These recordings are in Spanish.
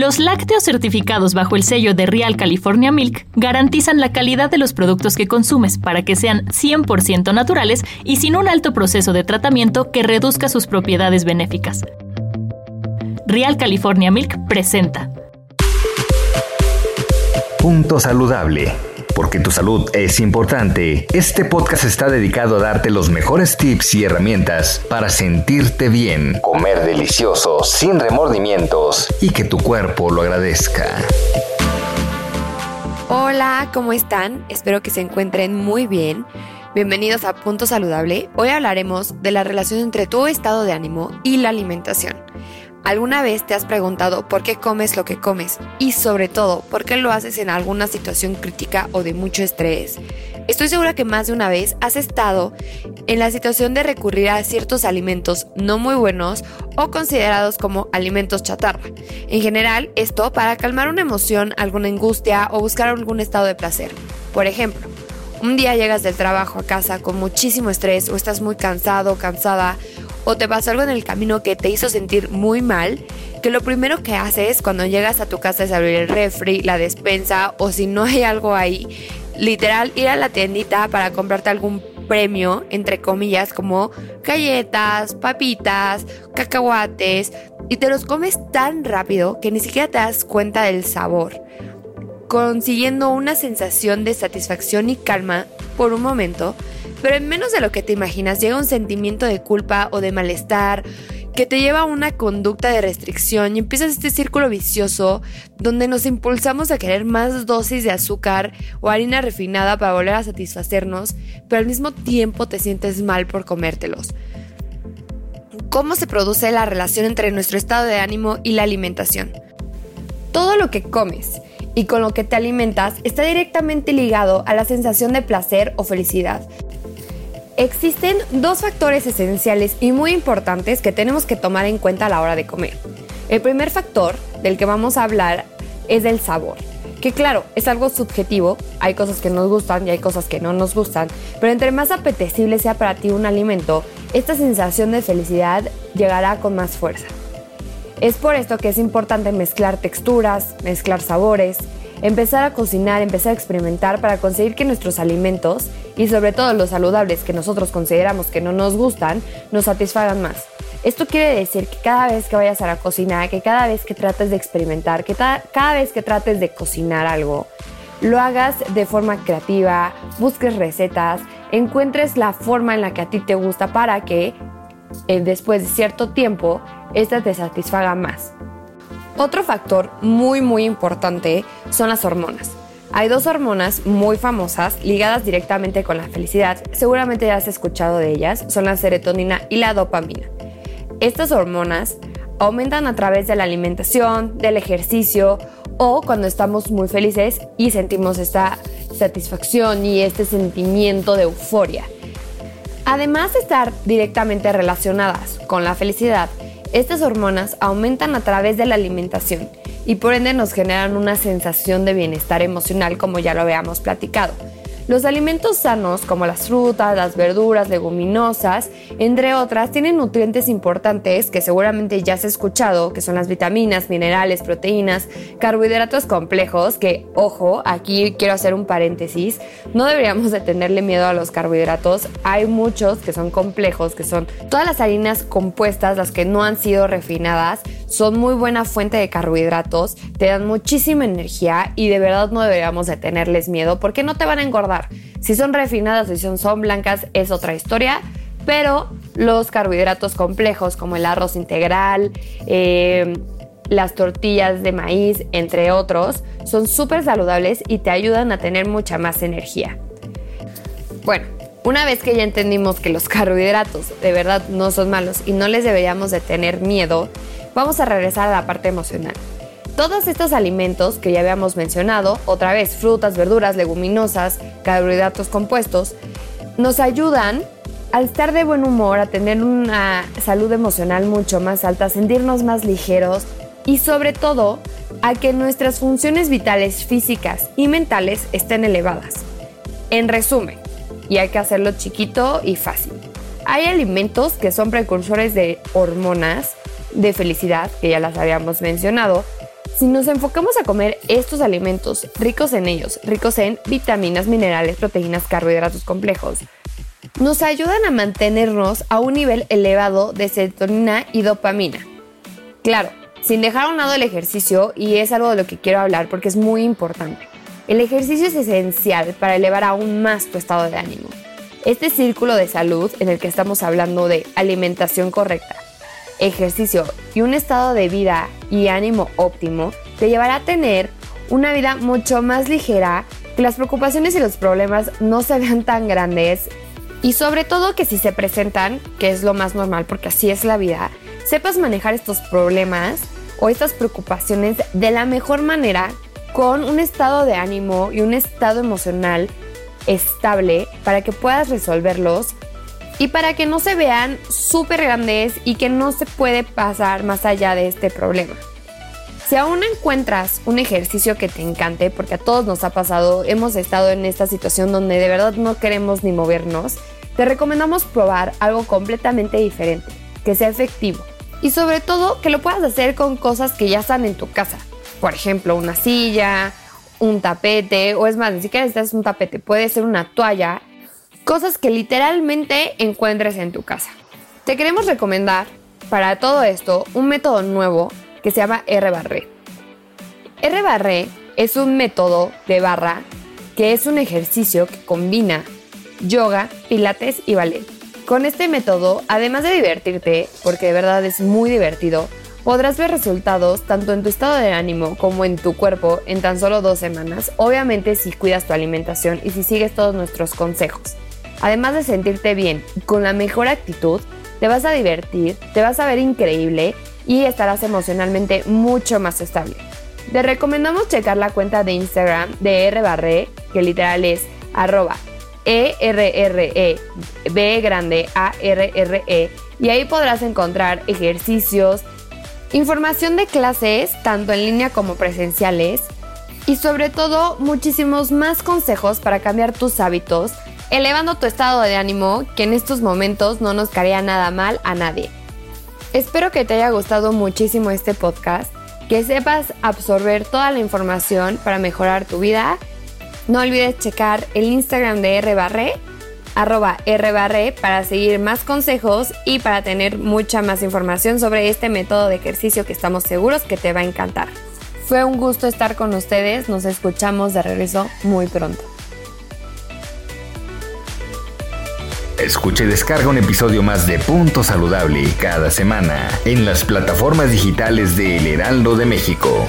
Los lácteos certificados bajo el sello de Real California Milk garantizan la calidad de los productos que consumes para que sean 100% naturales y sin un alto proceso de tratamiento que reduzca sus propiedades benéficas. Real California Milk presenta Punto Saludable. Porque tu salud es importante, este podcast está dedicado a darte los mejores tips y herramientas para sentirte bien, comer delicioso, sin remordimientos y que tu cuerpo lo agradezca. Hola, ¿cómo están? Espero que se encuentren muy bien. Bienvenidos a Punto Saludable. Hoy hablaremos de la relación entre tu estado de ánimo y la alimentación. ¿Alguna vez te has preguntado por qué comes lo que comes? Y sobre todo, ¿por qué lo haces en alguna situación crítica o de mucho estrés? Estoy segura que más de una vez has estado en la situación de recurrir a ciertos alimentos no muy buenos o considerados como alimentos chatarra. En general, esto para calmar una emoción, alguna angustia o buscar algún estado de placer. Por ejemplo, un día llegas del trabajo a casa con muchísimo estrés o estás muy cansado o cansada o te pasó algo en el camino que te hizo sentir muy mal, que lo primero que haces cuando llegas a tu casa es abrir el refri, la despensa o si no hay algo ahí, literal ir a la tiendita para comprarte algún premio, entre comillas, como galletas, papitas, cacahuates, y te los comes tan rápido que ni siquiera te das cuenta del sabor, consiguiendo una sensación de satisfacción y calma por un momento, pero en menos de lo que te imaginas llega un sentimiento de culpa o de malestar que te lleva a una conducta de restricción y empiezas este círculo vicioso donde nos impulsamos a querer más dosis de azúcar o harina refinada para volver a satisfacernos, pero al mismo tiempo te sientes mal por comértelos. ¿Cómo se produce la relación entre nuestro estado de ánimo y la alimentación? Todo lo que comes y con lo que te alimentas está directamente ligado a la sensación de placer o felicidad. Existen dos factores esenciales y muy importantes que tenemos que tomar en cuenta a la hora de comer. El primer factor del que vamos a hablar es el sabor. Que claro, es algo subjetivo, hay cosas que nos gustan y hay cosas que no nos gustan, pero entre más apetecible sea para ti un alimento, esta sensación de felicidad llegará con más fuerza. Es por esto que es importante mezclar texturas, mezclar sabores, empezar a cocinar, empezar a experimentar para conseguir que nuestros alimentos y sobre todo los saludables que nosotros consideramos que no nos gustan, nos satisfagan más. Esto quiere decir que cada vez que vayas a la cocina, que cada vez que trates de experimentar, que cada vez que trates de cocinar algo, lo hagas de forma creativa, busques recetas, encuentres la forma en la que a ti te gusta para que eh, después de cierto tiempo, esta te satisfaga más. Otro factor muy muy importante son las hormonas. Hay dos hormonas muy famosas ligadas directamente con la felicidad. Seguramente ya has escuchado de ellas. Son la serotonina y la dopamina. Estas hormonas aumentan a través de la alimentación, del ejercicio o cuando estamos muy felices y sentimos esta satisfacción y este sentimiento de euforia. Además de estar directamente relacionadas con la felicidad, estas hormonas aumentan a través de la alimentación y por ende nos generan una sensación de bienestar emocional como ya lo habíamos platicado. Los alimentos sanos, como las frutas, las verduras, leguminosas, entre otras, tienen nutrientes importantes que seguramente ya has escuchado, que son las vitaminas, minerales, proteínas, carbohidratos complejos, que, ojo, aquí quiero hacer un paréntesis, no deberíamos de tenerle miedo a los carbohidratos, hay muchos que son complejos, que son todas las harinas compuestas, las que no han sido refinadas, son muy buena fuente de carbohidratos, te dan muchísima energía y de verdad no deberíamos de tenerles miedo porque no te van a engordar si son refinadas o si son, blancas es otra historia, pero los carbohidratos complejos como el arroz integral, eh, las tortillas de maíz, entre otros, son súper saludables y te ayudan a tener mucha más energía. Bueno, una vez que ya entendimos que los carbohidratos de verdad no son malos y no les deberíamos de tener miedo, vamos a regresar a la parte emocional. Todos estos alimentos que ya habíamos mencionado, otra vez frutas, verduras, leguminosas, carbohidratos compuestos, nos ayudan al estar de buen humor, a tener una salud emocional mucho más alta, a sentirnos más ligeros y sobre todo a que nuestras funciones vitales físicas y mentales estén elevadas. En resumen, y hay que hacerlo chiquito y fácil. Hay alimentos que son precursores de hormonas de felicidad, que ya las habíamos mencionado, si nos enfocamos a comer estos alimentos ricos en ellos, ricos en vitaminas, minerales, proteínas, carbohidratos complejos, nos ayudan a mantenernos a un nivel elevado de serotonina y dopamina. Claro, sin dejar a un lado el ejercicio, y es algo de lo que quiero hablar porque es muy importante. El ejercicio es esencial para elevar aún más tu estado de ánimo. Este círculo de salud en el que estamos hablando de alimentación correcta, ejercicio y un estado de vida y ánimo óptimo te llevará a tener una vida mucho más ligera, que las preocupaciones y los problemas no se vean tan grandes y sobre todo que si se presentan, que es lo más normal porque así es la vida, sepas manejar estos problemas o estas preocupaciones de la mejor manera con un estado de ánimo y un estado emocional estable para que puedas resolverlos y para que no se vean súper grandes y que no se puede pasar más allá de este problema. Si aún encuentras un ejercicio que te encante, porque a todos nos ha pasado, hemos estado en esta situación donde de verdad no queremos ni movernos, te recomendamos probar algo completamente diferente, que sea efectivo y sobre todo que lo puedas hacer con cosas que ya están en tu casa. Por ejemplo, una silla, un tapete, o es más, ni siquiera necesitas un tapete, puede ser una toalla cosas que literalmente encuentres en tu casa. Te queremos recomendar para todo esto un método nuevo que se llama R-Barré. R-Barré es un método de barra que es un ejercicio que combina yoga, pilates y ballet. Con este método, además de divertirte, porque de verdad es muy divertido, podrás ver resultados tanto en tu estado de ánimo como en tu cuerpo en tan solo dos semanas, obviamente si cuidas tu alimentación y si sigues todos nuestros consejos. Además de sentirte bien con la mejor actitud, te vas a divertir, te vas a ver increíble y estarás emocionalmente mucho más estable. Te recomendamos checar la cuenta de Instagram de R Barré, que literal es arroba E R E B grande E y ahí podrás encontrar ejercicios, información de clases tanto en línea como presenciales y sobre todo muchísimos más consejos para cambiar tus hábitos elevando tu estado de ánimo, que en estos momentos no nos caería nada mal a nadie. Espero que te haya gustado muchísimo este podcast, que sepas absorber toda la información para mejorar tu vida. No olvides checar el Instagram de rbarre, arroba rbarre, para seguir más consejos y para tener mucha más información sobre este método de ejercicio que estamos seguros que te va a encantar. Fue un gusto estar con ustedes, nos escuchamos de regreso muy pronto. Escucha y descarga un episodio más de Punto Saludable cada semana en las plataformas digitales de El Heraldo de México.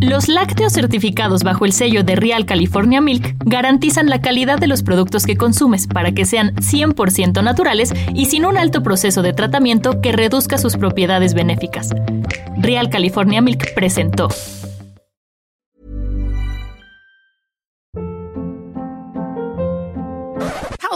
Los lácteos certificados bajo el sello de Real California Milk garantizan la calidad de los productos que consumes para que sean 100% naturales y sin un alto proceso de tratamiento que reduzca sus propiedades benéficas. Real California Milk presentó.